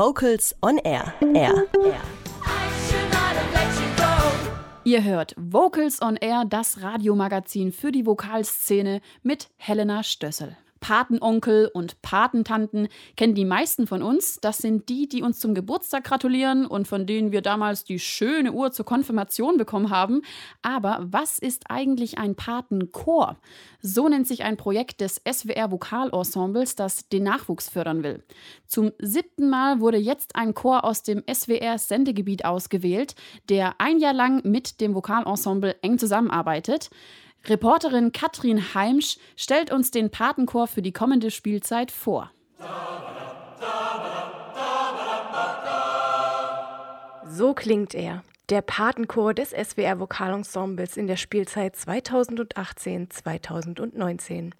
Vocals on Air. Air. Air. Ihr hört Vocals on Air, das Radiomagazin für die Vokalszene mit Helena Stössel. Patenonkel und Patentanten kennen die meisten von uns. Das sind die, die uns zum Geburtstag gratulieren und von denen wir damals die schöne Uhr zur Konfirmation bekommen haben. Aber was ist eigentlich ein Patenchor? So nennt sich ein Projekt des SWR Vokalensembles, das den Nachwuchs fördern will. Zum siebten Mal wurde jetzt ein Chor aus dem SWR Sendegebiet ausgewählt, der ein Jahr lang mit dem Vokalensemble eng zusammenarbeitet. Reporterin Katrin Heimsch stellt uns den Patenchor für die kommende Spielzeit vor. So klingt er, der Patenchor des SWR Vokalensembles in der Spielzeit 2018-2019.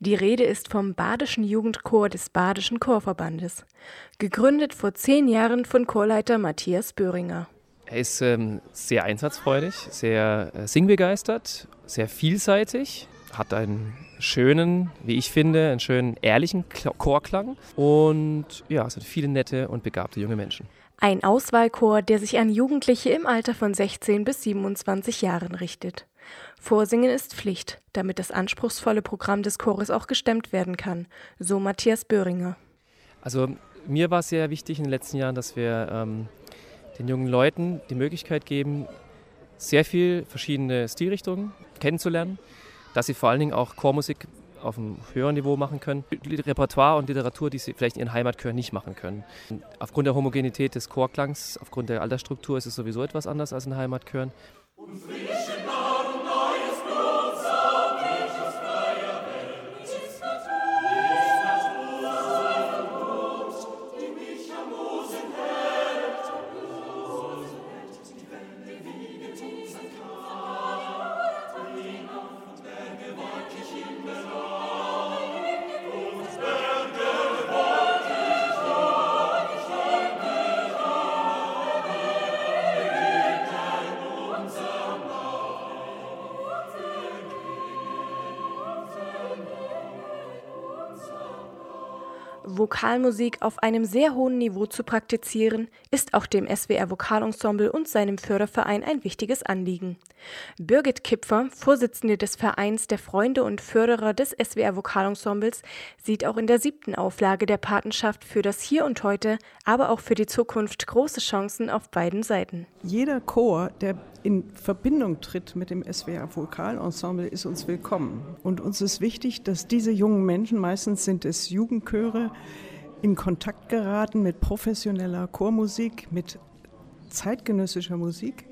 Die Rede ist vom Badischen Jugendchor des Badischen Chorverbandes, gegründet vor zehn Jahren von Chorleiter Matthias Böhringer. Er ist ähm, sehr einsatzfreudig, sehr äh, singbegeistert, sehr vielseitig, hat einen schönen, wie ich finde, einen schönen ehrlichen Chorklang und ja, es sind viele nette und begabte junge Menschen. Ein Auswahlchor, der sich an Jugendliche im Alter von 16 bis 27 Jahren richtet. Vorsingen ist Pflicht, damit das anspruchsvolle Programm des Chores auch gestemmt werden kann, so Matthias Böhringer. Also mir war es sehr wichtig in den letzten Jahren, dass wir ähm, den jungen Leuten die Möglichkeit geben, sehr viel verschiedene Stilrichtungen kennenzulernen, dass sie vor allen Dingen auch Chormusik auf einem höheren Niveau machen können. Repertoire und Literatur, die sie vielleicht in ihren Heimatchören nicht machen können. Aufgrund der Homogenität des Chorklangs, aufgrund der Altersstruktur ist es sowieso etwas anders als in Heimatchören. Und Vokalmusik auf einem sehr hohen Niveau zu praktizieren, ist auch dem SWR Vokalensemble und seinem Förderverein ein wichtiges Anliegen. Birgit Kipfer, Vorsitzende des Vereins der Freunde und Förderer des SWR Vokalensembles, sieht auch in der siebten Auflage der Patenschaft für das Hier und Heute, aber auch für die Zukunft große Chancen auf beiden Seiten. Jeder Chor, der in Verbindung tritt mit dem SWR Vokalensemble, ist uns willkommen. Und uns ist wichtig, dass diese jungen Menschen, meistens sind es Jugendchöre, in Kontakt geraten mit professioneller Chormusik, mit zeitgenössischer Musik,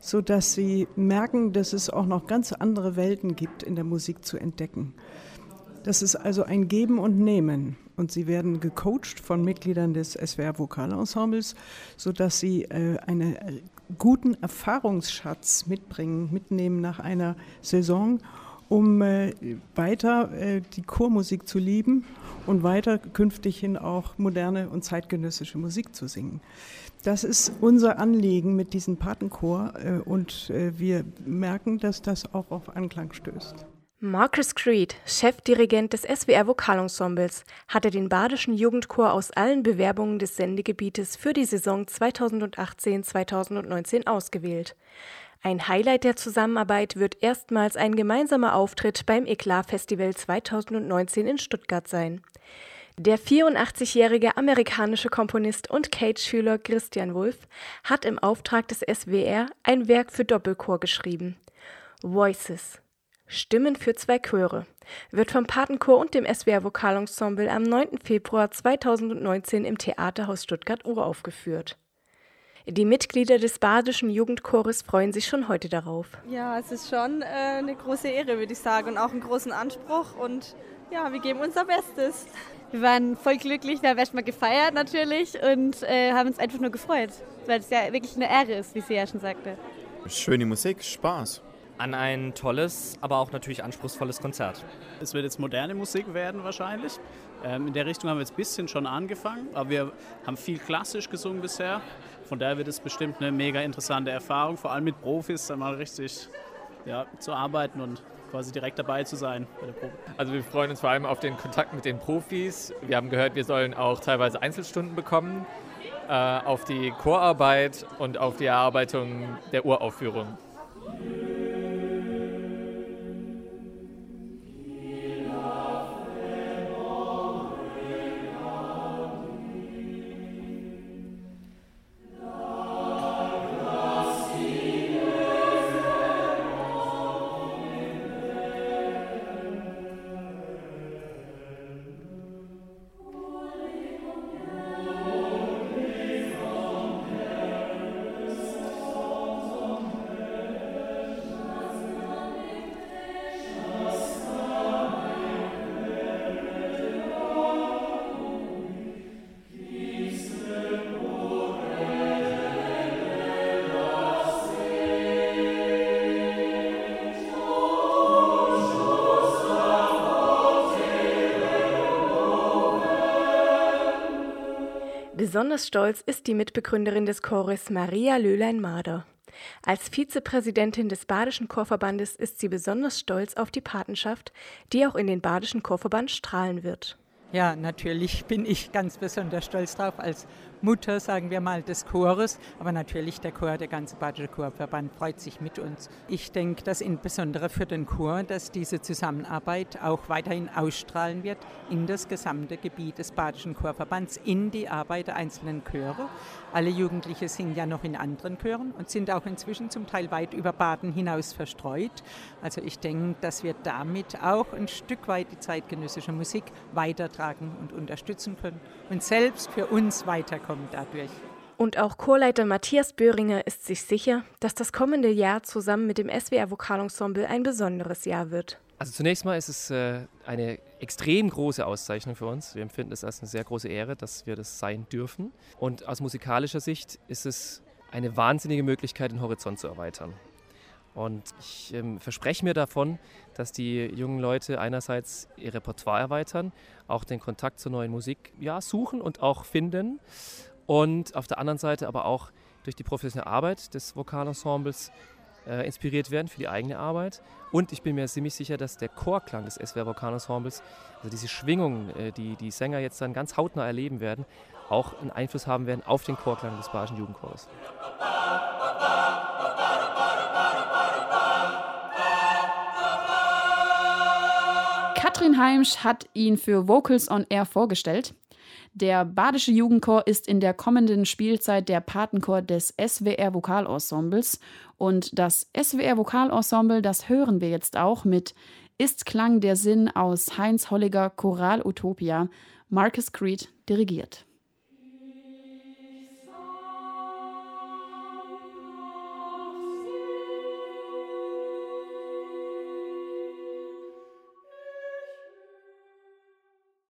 sodass sie merken, dass es auch noch ganz andere Welten gibt in der Musik zu entdecken. Das ist also ein Geben und Nehmen. Und sie werden gecoacht von Mitgliedern des SWR Vokalensembles, sodass sie äh, einen guten Erfahrungsschatz mitbringen, mitnehmen nach einer Saison um äh, weiter äh, die Chormusik zu lieben und weiter künftig hin auch moderne und zeitgenössische Musik zu singen. Das ist unser Anliegen mit diesem Patenchor äh, und äh, wir merken, dass das auch auf Anklang stößt. Marcus Creed, Chefdirigent des SWR Vokalensembles, hatte den Badischen Jugendchor aus allen Bewerbungen des Sendegebietes für die Saison 2018-2019 ausgewählt. Ein Highlight der Zusammenarbeit wird erstmals ein gemeinsamer Auftritt beim Eklat Festival 2019 in Stuttgart sein. Der 84-jährige amerikanische Komponist und Cage-Schüler Christian Wulff hat im Auftrag des SWR ein Werk für Doppelchor geschrieben. Voices. Stimmen für zwei Chöre wird vom Patenchor und dem SWR Vokalensemble am 9. Februar 2019 im Theaterhaus Stuttgart uraufgeführt. Die Mitglieder des Badischen Jugendchores freuen sich schon heute darauf. Ja, es ist schon äh, eine große Ehre, würde ich sagen, und auch einen großen Anspruch. Und ja, wir geben unser Bestes. Wir waren voll glücklich, wir haben erstmal gefeiert natürlich und äh, haben uns einfach nur gefreut, weil es ja wirklich eine Ehre ist, wie sie ja schon sagte. Schöne Musik, Spaß. An ein tolles, aber auch natürlich anspruchsvolles Konzert. Es wird jetzt moderne Musik werden wahrscheinlich. Ähm, in der Richtung haben wir jetzt ein bisschen schon angefangen, aber wir haben viel klassisch gesungen bisher. Von daher wird es bestimmt eine mega interessante Erfahrung, vor allem mit Profis dann mal richtig ja, zu arbeiten und quasi direkt dabei zu sein bei der Probe. Also wir freuen uns vor allem auf den Kontakt mit den Profis. Wir haben gehört, wir sollen auch teilweise Einzelstunden bekommen, äh, auf die Chorarbeit und auf die Erarbeitung der Uraufführung. Besonders stolz ist die Mitbegründerin des Chores Maria Löhlein-Mader. Als Vizepräsidentin des Badischen Chorverbandes ist sie besonders stolz auf die Patenschaft, die auch in den Badischen Chorverband strahlen wird. Ja, natürlich bin ich ganz besonders stolz drauf als Mutter, sagen wir mal, des Chores. Aber natürlich der Chor, der ganze Badische Chorverband freut sich mit uns. Ich denke, dass insbesondere für den Chor, dass diese Zusammenarbeit auch weiterhin ausstrahlen wird in das gesamte Gebiet des Badischen Chorverbands, in die Arbeit der einzelnen Chöre. Alle Jugendliche singen ja noch in anderen Chören und sind auch inzwischen zum Teil weit über Baden hinaus verstreut. Also ich denke, dass wir damit auch ein Stück weit die zeitgenössische Musik weitertragen und unterstützen können und selbst für uns weiterkommen kommen dadurch. Und auch Chorleiter Matthias Böhringer ist sich sicher, dass das kommende Jahr zusammen mit dem SWR Vokalensemble ein besonderes Jahr wird. Also zunächst mal ist es äh, eine extrem große Auszeichnung für uns. Wir empfinden es als eine sehr große Ehre, dass wir das sein dürfen. Und aus musikalischer Sicht ist es eine wahnsinnige Möglichkeit, den Horizont zu erweitern. Und ich ähm, verspreche mir davon, dass die jungen Leute einerseits ihr Repertoire erweitern, auch den Kontakt zur neuen Musik ja, suchen und auch finden. Und auf der anderen Seite aber auch durch die professionelle Arbeit des Vokalensembles äh, inspiriert werden für die eigene Arbeit. Und ich bin mir ziemlich sicher, dass der Chorklang des SWR Vokalensembles, also diese Schwingungen, äh, die die Sänger jetzt dann ganz hautnah erleben werden, auch einen Einfluss haben werden auf den Chorklang des Bayerischen Jugendchores. Katrin Heimsch hat ihn für Vocals on Air vorgestellt. Der Badische Jugendchor ist in der kommenden Spielzeit der Patenchor des SWR Vokalensembles. Und das SWR Vokalensemble, das hören wir jetzt auch mit Ist Klang der Sinn aus Heinz Holliger Choral Utopia, Marcus Creed dirigiert.